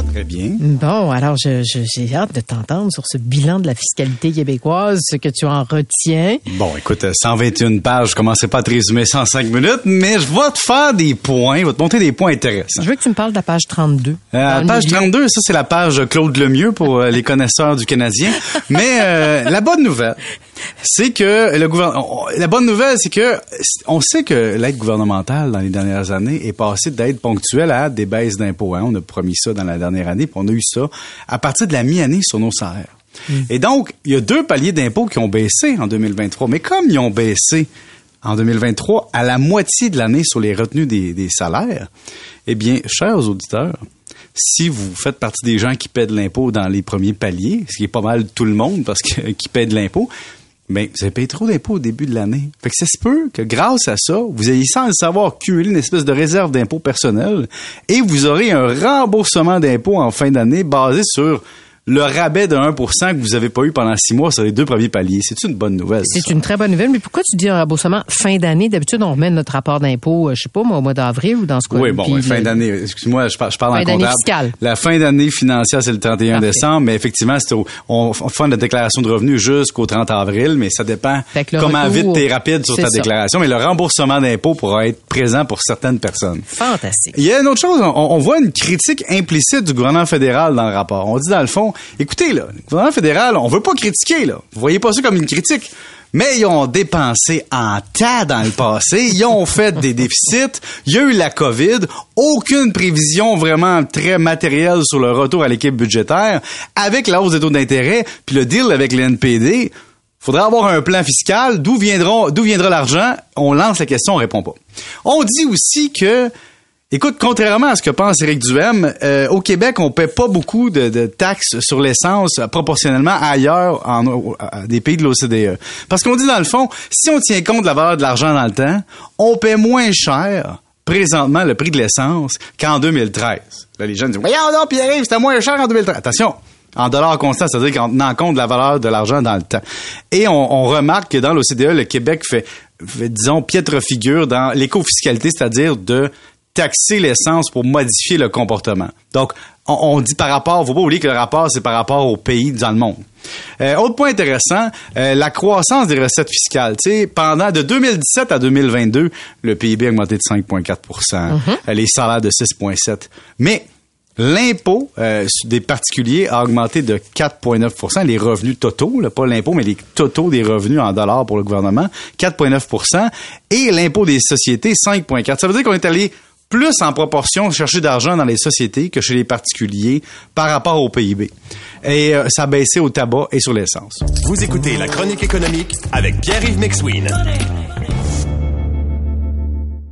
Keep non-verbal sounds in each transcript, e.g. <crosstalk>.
Ça va très bien. Bon, alors je- je- j'ai hâte de t'entendre sur ce bilan de la fiscalité québécoise, ce que tu en retiens. Bon, écoute, euh, 121 pages, je commençais pas à te résumer 105 minutes, mais je vais te faire des points, je vais te montrer des points intéressants. Je veux que tu me parles de la page 32. Euh, page milieu. 32, ça c'est la page Claude Lemieux pour euh, les connaisseurs du Canadien. Mais euh, la bonne nouvelle, c'est que le gouvernement. La bonne nouvelle, c'est que on sait que l'aide gouvernementale dans les dernières années est passée d'aide ponctuelle à des baisses d'impôts. hein. On a promis ça dans la dernière année, puis on a eu ça à partir de la mi-année sur nos salaires. Et donc, il y a deux paliers d'impôts qui ont baissé en 2023. Mais comme ils ont baissé en 2023 à la moitié de l'année sur les retenues des, des salaires, eh bien, chers auditeurs, si vous faites partie des gens qui paient de l'impôt dans les premiers paliers, ce qui est pas mal tout le monde parce que <laughs> qui paie de l'impôt, ben vous avez payé trop d'impôts au début de l'année. Fait que ça se peut que grâce à ça, vous ayez sans le savoir cumulé une espèce de réserve d'impôt personnel et vous aurez un remboursement d'impôt en fin d'année basé sur le rabais de 1% que vous avez pas eu pendant six mois sur les deux premiers paliers. C'est une bonne nouvelle. C'est une très bonne nouvelle, mais pourquoi tu dis un remboursement fin d'année? D'habitude, on remet notre rapport d'impôt, euh, je sais pas, moi, au mois d'avril ou dans ce cas Oui, bon, puis fin d'année. Excuse-moi, je parle, en d'année comptable. fiscale. La fin d'année financière, c'est le 31 Parfait. décembre, mais effectivement, au- on, on fait la déclaration de revenus jusqu'au 30 avril, mais ça dépend comment retour, vite t'es rapide sur ta ça. déclaration. Mais le remboursement d'impôt pourra être présent pour certaines personnes. Fantastique. Il y a une autre chose, on, on voit une critique implicite du gouvernement fédéral dans le rapport. On dit dans le fond, écoutez, le gouvernement fédéral, on veut pas critiquer, là. Vous voyez pas ça comme une critique. Mais ils ont dépensé en tas dans le passé. Ils ont fait des déficits. Il y a eu la COVID. Aucune prévision vraiment très matérielle sur le retour à l'équipe budgétaire. Avec la hausse des taux d'intérêt, puis le deal avec le NPD, faudrait avoir un plan fiscal. D'où viendra l'argent? On lance la question, on répond pas. On dit aussi que Écoute, contrairement à ce que pense Éric Duhem, euh, au Québec, on paie pas beaucoup de, de taxes sur l'essence euh, proportionnellement ailleurs en, des pays de l'OCDE. Parce qu'on dit dans le fond, si on tient compte de la valeur de l'argent dans le temps, on paie moins cher présentement le prix de l'essence qu'en 2013. Là, les jeunes disent, voyons donc, Pierre, c'était moins cher en 2013. Attention, en dollars constants, c'est-à-dire qu'en tenant compte de la valeur de l'argent dans le temps. Et on, on remarque que dans l'OCDE, le Québec fait, fait, disons, piètre figure dans l'éco-fiscalité, c'est-à-dire de taxer l'essence pour modifier le comportement. Donc, on, on dit par rapport, faut pas oublier que le rapport, c'est par rapport au pays dans le monde. Euh, autre point intéressant, euh, la croissance des recettes fiscales. Tu sais, pendant de 2017 à 2022, le PIB a augmenté de 5,4% euh, les salaires de 6,7 Mais L'impôt euh, des particuliers a augmenté de 4,9% les revenus totaux, là, pas l'impôt, mais les totaux des revenus en dollars pour le gouvernement, 4,9% et l'impôt des sociétés, 5,4 Ça veut dire qu'on est allé plus en proportion chercher d'argent dans les sociétés que chez les particuliers par rapport au PIB. Et euh, ça a baissé au tabac et sur l'essence. Vous écoutez la chronique économique avec Pierre-Yves McSween.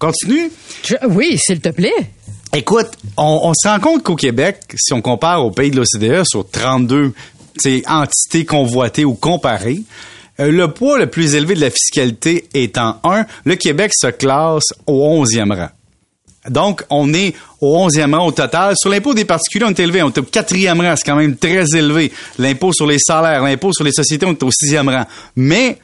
Continue. Je- oui, s'il te plaît. Écoute, on, on se rend compte qu'au Québec, si on compare aux pays de l'OCDE sur 32 tu sais, entités convoitées ou comparées, euh, le poids le plus élevé de la fiscalité étant 1, le Québec se classe au 11e rang. Donc, on est au 11e rang au total. Sur l'impôt des particuliers, on est élevé. On est au quatrième rang. C'est quand même très élevé. L'impôt sur les salaires, l'impôt sur les sociétés, on est au sixième rang. Mais,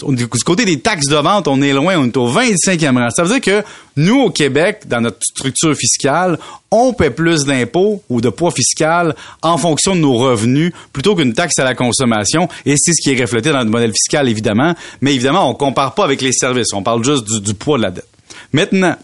du côté des taxes de vente, on est loin. On est au 25e rang. Ça veut dire que nous, au Québec, dans notre structure fiscale, on paie plus d'impôts ou de poids fiscal en fonction de nos revenus plutôt qu'une taxe à la consommation. Et c'est ce qui est reflété dans le modèle fiscal, évidemment. Mais évidemment, on compare pas avec les services. On parle juste du poids de la dette. Maintenant,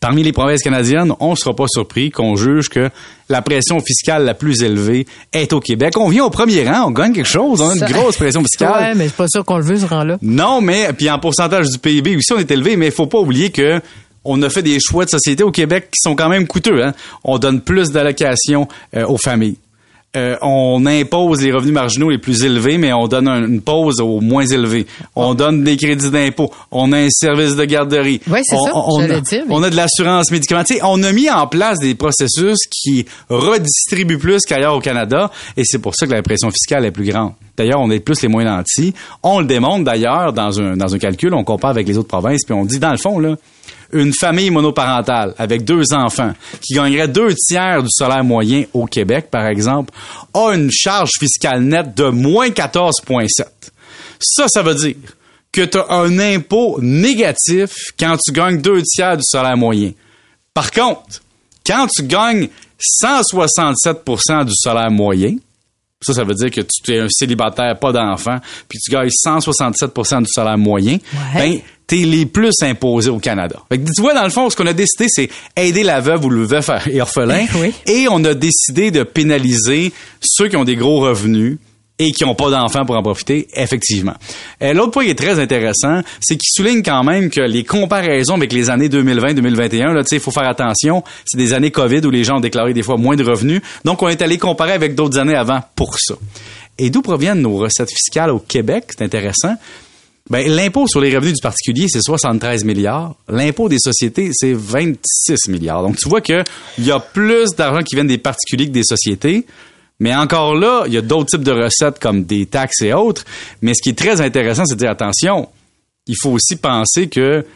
Parmi les provinces canadiennes, on ne sera pas surpris qu'on juge que la pression fiscale la plus élevée est au Québec. On vient au premier rang, on gagne quelque chose, on a une grosse pression fiscale. Ouais, mais c'est pas sûr qu'on le veut, ce rang-là. Non, mais puis en pourcentage du PIB aussi, on est élevé, mais il faut pas oublier que on a fait des choix de société au Québec qui sont quand même coûteux. Hein? On donne plus d'allocations euh, aux familles. Euh, on impose les revenus marginaux les plus élevés, mais on donne un- une pause aux moins élevés. On donne des crédits d'impôt. On a un service de garderie. Ouais, c'est On- ça, On, a, dire, mais- on a de l'assurance médicaments. Tu sais, on a mis en place des processus qui redistribuent plus qu'ailleurs au Canada, et c'est pour ça que la pression fiscale est plus grande. D'ailleurs, on est plus les moins nantis. On le démontre d'ailleurs dans un, dans un calcul, on compare avec les autres provinces, puis on dit dans le fond, là, une famille monoparentale avec deux enfants qui gagnerait deux tiers du salaire moyen au Québec, par exemple, a une charge fiscale nette de moins 14,7. Ça, ça veut dire que tu as un impôt négatif quand tu gagnes deux tiers du salaire moyen. Par contre, quand tu gagnes 167% du salaire moyen, ça, ça veut dire que tu es un célibataire, pas d'enfant, puis tu gagnes 167% du salaire moyen, ben, t'es les plus imposés au Canada. Fait que tu vois, dans le fond, ce qu'on a décidé, c'est aider la veuve ou le veuf et <laughs> orphelin, <laughs> Oui. et on a décidé de pénaliser ceux qui ont des gros revenus et qui n'ont pas d'enfants pour en profiter, effectivement. Euh, L'autre point qui est très intéressant, c'est qu'il souligne quand même que les comparaisons avec les années 2020-2021, là, tu sais, il faut faire attention, c'est des années COVID où les gens ont déclaré des fois moins de revenus, donc on est allé comparer avec d'autres années avant pour ça. Et d'où proviennent nos recettes fiscales au Québec, c'est intéressant. Ben, l'impôt sur les revenus du particulier, c'est 73 milliards. L'impôt des sociétés, c'est 26 milliards. Donc, tu vois que il y a plus d'argent qui viennent des particuliers que des sociétés. Mais encore là, il y a d'autres types de recettes comme des taxes et autres. Mais ce qui est très intéressant, c'est de dire attention, il faut aussi penser que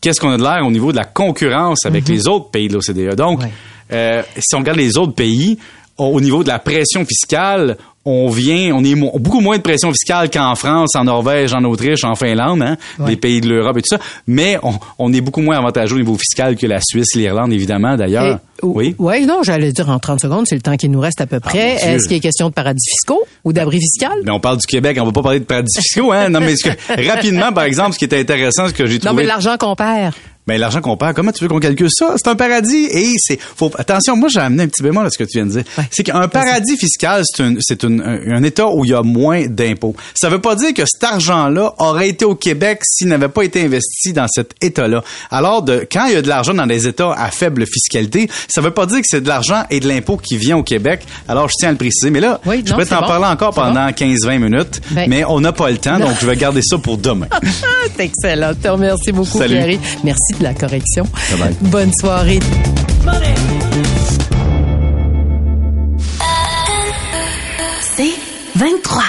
qu'est-ce qu'on a de l'air au niveau de la concurrence avec les autres pays de l'OCDE. Donc, Ouais. euh, si on regarde les autres pays, au niveau de la pression fiscale, on vient, on est mo- beaucoup moins de pression fiscale qu'en France, en Norvège, en Autriche, en Finlande, hein, Ouais. les pays de l'Europe et tout ça. Mais on, on est beaucoup moins avantageux au niveau fiscal que la Suisse, l'Irlande, évidemment, d'ailleurs. Oui? Ouais, non, j'allais dire en 30 secondes, c'est le temps qui nous reste à peu près. Ah, Dieu. Est-ce qu'il est question de paradis fiscaux ou d'abris fiscal? Mais on parle du Québec, on va pas parler de paradis fiscaux, hein. Non, mais ce que- rapidement, par exemple, ce qui était intéressant, ce que j'ai Non, mais trouvé. l'argent qu'on perd. Ben, l'argent qu'on perd, comment tu veux qu'on calcule ça? C'est un paradis et c'est, faut, attention, moi, j'ai amené un petit bémol à ce que tu viens de dire. Ouais. C'est qu'un paradis fiscal, c'est un, c'est un, État où il y a moins d'impôts. Ça veut pas dire que cet argent-là aurait été au Québec s'il n'avait pas été investi dans cet État-là. Alors, de, quand il y a de l'argent dans des États à faible fiscalité, ça veut pas dire que c'est de l'argent et de l'impôt qui vient au Québec. Alors, je tiens à le préciser. Mais là, Oui, je non, pourrais t'en bon. parler encore pendant 15-20 minutes, Ben- mais on n'a pas le temps, donc je vais <laughs> garder ça pour demain. C'est excellent. Je te remercie beaucoup, Salut. Pierre. Merci de la correction. Bye bye. Bonne soirée. C'est 23.